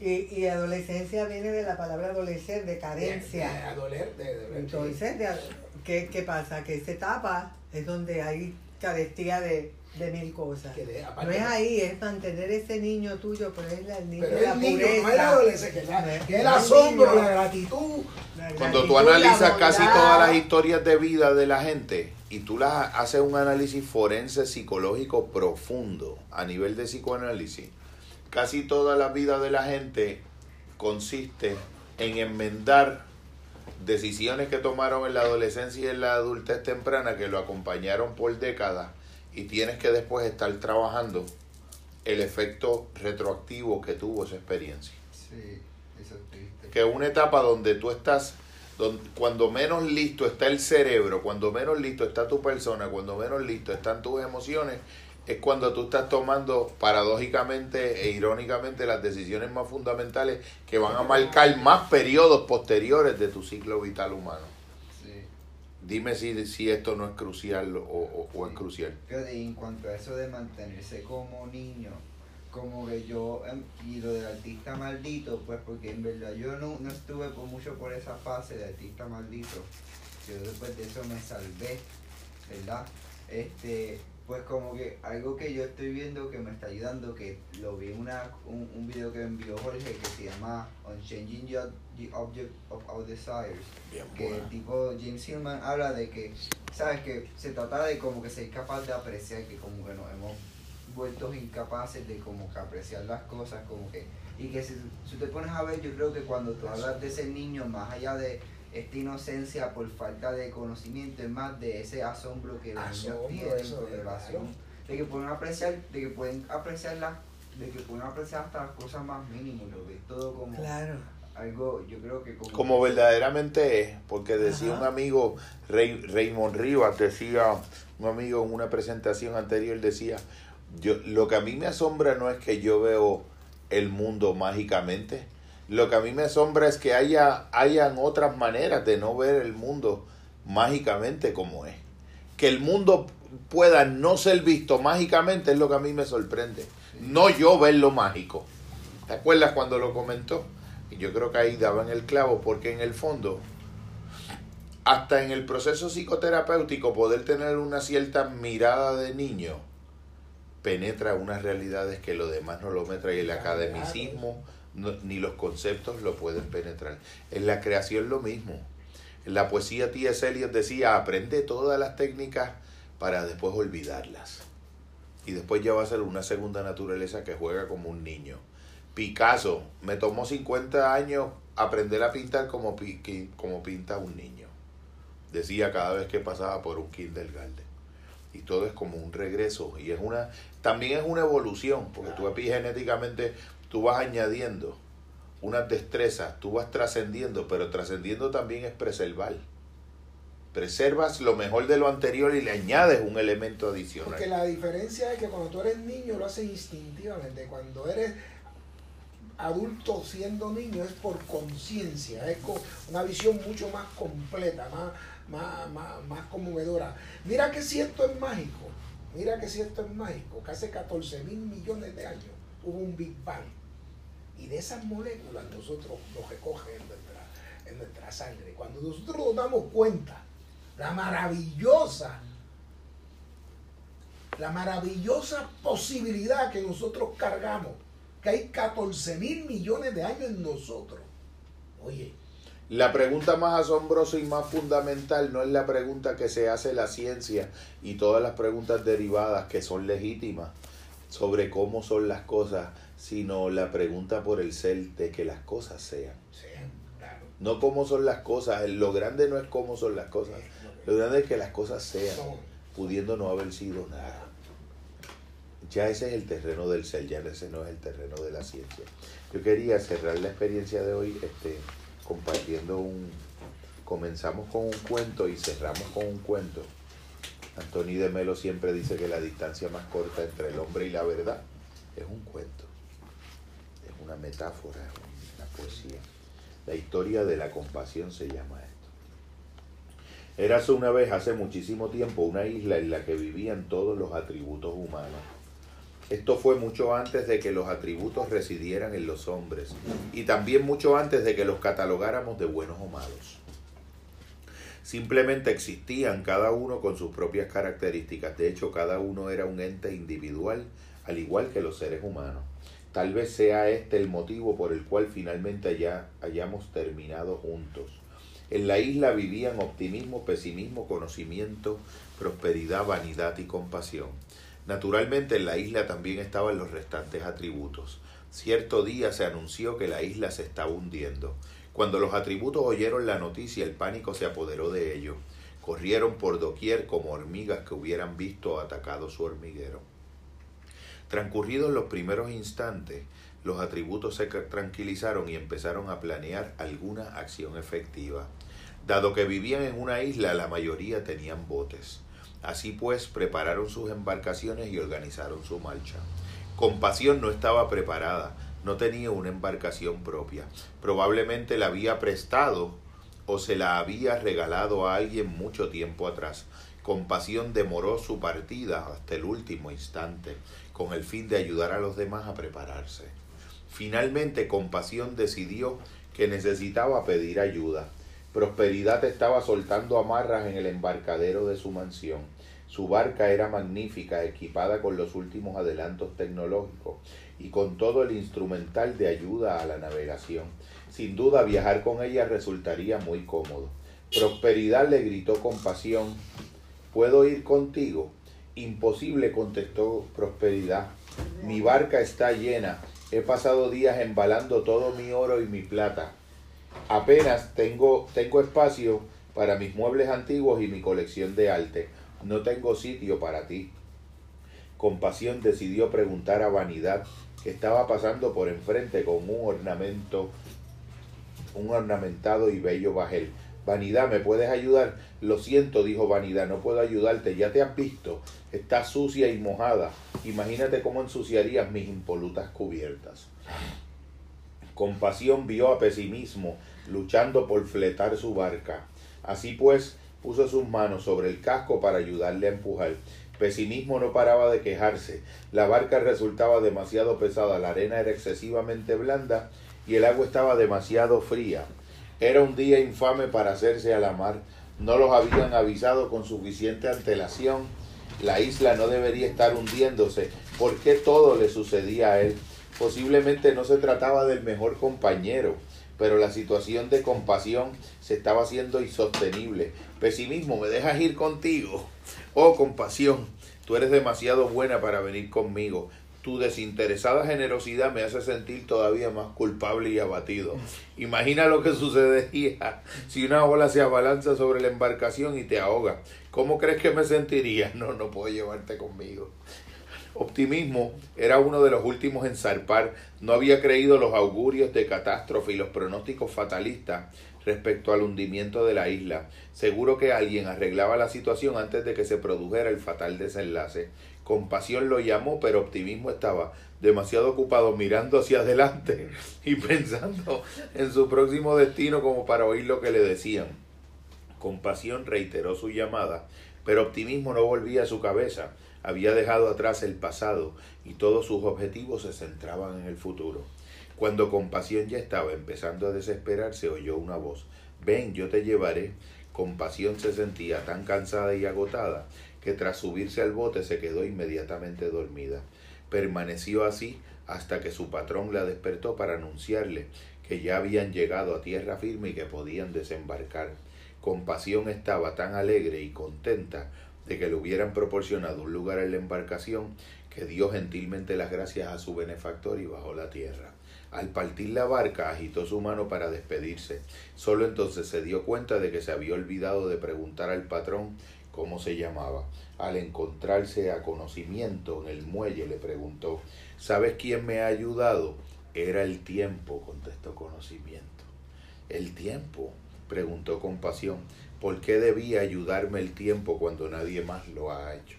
Y, y adolescencia viene de la palabra adolecer, de carencia. de- a doler, de, de- Entonces, de- ¿qué, ¿qué pasa? Que esa etapa es donde hay carestía de, de mil cosas. que de- No es ahí, es mantener ese niño tuyo, pero es la- el niño Pero de la el niño, pureza. no es que, la- es- que el no asombro, niño. la gratitud. La Cuando tú analizas casi todas las historias de vida de la gente y tú las haces un análisis forense psicológico profundo a nivel de psicoanálisis, casi toda la vida de la gente consiste en enmendar decisiones que tomaron en la adolescencia y en la adultez temprana que lo acompañaron por décadas y tienes que después estar trabajando el efecto retroactivo que tuvo esa experiencia Sí, eso es triste. que una etapa donde tú estás, cuando menos listo está el cerebro, cuando menos listo está tu persona, cuando menos listo están tus emociones, es cuando tú estás tomando paradójicamente e irónicamente las decisiones más fundamentales que van a marcar más periodos posteriores de tu ciclo vital humano. Dime si, si esto no es crucial o, o- o es crucial. Y en cuanto a eso de mantenerse como niño, como que yo, em, y lo del artista maldito, pues porque en verdad yo no, no estuve por mucho por esa fase de artista maldito. Yo después de eso me salvé, ¿verdad? Este, pues como que algo que yo estoy viendo que me está ayudando, que lo vi en una, un, un video que me envió Jorge que se llama On Changing the, the Object of Our Desires Bien que el tipo James Hillman habla de que, ¿sabes? Que se trata de como que ser capaz de apreciar, que como que nos hemos vuelto incapaces de como que apreciar las cosas, como que, y que si, si te pones a ver, yo creo que cuando tú hablas de ese niño, más allá de esta inocencia por falta de conocimiento, es más de ese asombro que los niños tienen, claro. de que pueden apreciar, de que pueden apreciar las, de que pueden apreciar hasta las cosas más mínimas, lo ves todo como Claro. algo, yo creo que como, como verdaderamente es, porque decía Ajá. un amigo, Rey, Raymond Rivas, decía, un amigo en una presentación anterior decía, yo, lo que a mí me asombra no es que yo veo el mundo mágicamente, lo que a mí me asombra es que haya hayan otras maneras de no ver el mundo mágicamente como es. Que el mundo pueda no ser visto mágicamente es lo que a mí me sorprende. No yo verlo mágico. ¿Te acuerdas cuando lo comentó? Y yo creo que ahí daban el clavo, porque en el fondo, hasta en el proceso psicoterapéutico, poder tener una cierta mirada de niño penetra unas realidades que lo demás no lo metra y el academicismo no- ni los conceptos lo pueden penetrar. En la creación lo mismo. En la poesía T.S. Eliot decía, aprende todas las técnicas para después olvidarlas. Y después ya va a ser una segunda naturaleza que juega como un niño. Picasso, me tomó 50 años aprender a pintar como, como pinta un niño. Decía cada vez que pasaba por un kindergarten. Y todo es como un regreso. Y es una, también es una evolución, porque tú epigenéticamente tú vas añadiendo unas destrezas, tú vas trascendiendo, pero trascendiendo también es preservar. Preservas lo mejor de lo anterior y le añades un elemento adicional. Porque la diferencia es que cuando tú eres niño lo haces instintivamente. Cuando eres adulto siendo niño es por conciencia, es con una visión mucho más completa, más, más, más, más conmovedora. Mira que si esto es mágico, mira que si esto es mágico, que hace 14 mil millones de años hubo un Big Bang. Y de esas moléculas nosotros nos recogen en nuestra, en nuestra sangre. Cuando nosotros nos damos cuenta, la maravillosa la maravillosa posibilidad que nosotros cargamos, que hay 14 mil millones de años en nosotros. Oye, La pregunta más asombrosa y más fundamental no es la pregunta que se hace la ciencia y todas las preguntas derivadas que son legítimas sobre cómo son las cosas, sino la pregunta por el ser de que las cosas sean. sean, claro, No cómo son las cosas, lo grande no es cómo son las cosas, lo grande es que las cosas sean, pudiendo no haber sido nada. Ya ese es el terreno del ser, ya ese no es el terreno de la ciencia. Yo quería cerrar la experiencia de hoy este, compartiendo un comenzamos con un cuento y cerramos con un cuento. Anthony de Melo siempre dice que la distancia más corta entre el hombre y la verdad es un cuento, una metáfora, una poesía. La historia de la compasión se llama esto. Érase una vez, hace muchísimo tiempo, una isla en la que vivían todos los atributos humanos. Esto fue mucho antes de que los atributos residieran en los hombres y también mucho antes de que los catalogáramos de buenos o malos. Simplemente existían cada uno con sus propias características. De hecho, cada uno era un ente individual, al igual que los seres humanos. Tal vez sea este el motivo por el cual finalmente ya hayamos terminado juntos. En la isla vivían optimismo, pesimismo, conocimiento, prosperidad, vanidad y compasión. Naturalmente en la isla también estaban los restantes atributos. Cierto día se anunció que la isla se estaba hundiendo. Cuando los atributos oyeron la noticia, el pánico se apoderó de ellos. Corrieron por doquier como hormigas que hubieran visto atacado su hormiguero. Transcurridos los primeros instantes, los atributos se tranquilizaron y empezaron a planear alguna acción efectiva. Dado que vivían en una isla, la mayoría tenían botes. Así pues, prepararon sus embarcaciones y organizaron su marcha. Compasión no estaba preparada, no tenía una embarcación propia. Probablemente la había prestado o se la había regalado a alguien mucho tiempo atrás. Compasión demoró su partida hasta el último instante, con el fin de ayudar a los demás a prepararse. Finalmente, Compasión decidió que necesitaba pedir ayuda. Prosperidad estaba soltando amarras en el embarcadero de su mansión. Su barca era magnífica, equipada con los últimos adelantos tecnológicos y con todo el instrumental de ayuda a la navegación. Sin duda viajar con ella resultaría muy cómodo. Prosperidad le gritó con pasión, ¿puedo ir contigo? Imposible, contestó Prosperidad. Mi barca está llena. He pasado días embalando todo mi oro y mi plata. Apenas tengo, tengo espacio para mis muebles antiguos y mi colección de arte. No tengo sitio para ti. Compasión decidió preguntar a Vanidad, que estaba pasando por enfrente con un ornamento, un ornamentado y bello bajel. Vanidad, ¿me puedes ayudar? Lo siento, dijo Vanidad, no puedo ayudarte, ya te has visto, está sucia y mojada. Imagínate cómo ensuciarías mis impolutas cubiertas. Compasión vio a pesimismo luchando por fletar su barca. Así pues, puso sus manos sobre el casco para ayudarle a empujar. Pesimismo no paraba de quejarse. La barca resultaba demasiado pesada, la arena era excesivamente blanda y el agua estaba demasiado fría. Era un día infame para hacerse a la mar. No los habían avisado con suficiente antelación. La isla no debería estar hundiéndose. ¿Por qué todo le sucedía a él? Posiblemente no se trataba del mejor compañero, pero la situación de compasión se estaba haciendo insostenible. Pesimismo, ¿me dejas ir contigo? Oh, compasión, tú eres demasiado buena para venir conmigo. Tu desinteresada generosidad me hace sentir todavía más culpable y abatido. Imagina lo que sucedería si una ola se abalanza sobre la embarcación y te ahoga. ¿Cómo crees que me sentiría? No, no puedo llevarte conmigo. Optimismo era uno de los últimos en zarpar. No había creído los augurios de catástrofe y los pronósticos fatalistas respecto al hundimiento de la isla. Seguro que alguien arreglaba la situación antes de que se produjera el fatal desenlace. Compasión lo llamó, pero optimismo estaba demasiado ocupado mirando hacia adelante y pensando en su próximo destino como para oír lo que le decían. Compasión reiteró su llamada, pero optimismo no volvía a su cabeza. Había dejado atrás el pasado y todos sus objetivos se centraban en el futuro. Cuando Compasión ya estaba empezando a desesperarse, oyó una voz. Ven, yo te llevaré. Compasión se sentía tan cansada y agotada que tras subirse al bote se quedó inmediatamente dormida. Permaneció así hasta que su patrón la despertó para anunciarle que ya habían llegado a tierra firme y que podían desembarcar. Compasión estaba tan alegre y contenta de que le hubieran proporcionado un lugar en la embarcación que dio gentilmente las gracias a su benefactor y bajó la tierra. Al partir la barca agitó su mano para despedirse. Solo entonces se dio cuenta de que se había olvidado de preguntar al patrón cómo se llamaba. Al encontrarse a conocimiento en el muelle le preguntó ¿Sabes quién me ha ayudado? Era el tiempo, contestó conocimiento. El tiempo. preguntó con pasión, ¿por qué debía ayudarme el tiempo cuando nadie más lo ha hecho?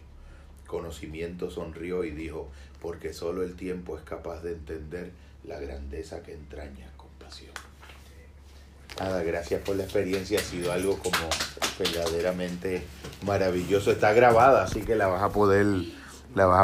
Conocimiento sonrió y dijo, porque solo el tiempo es capaz de entender la grandeza que entraña compasión. Nada, gracias por la experiencia, ha sido algo como verdaderamente maravilloso. Está grabada, así que la vas a poder, la vas a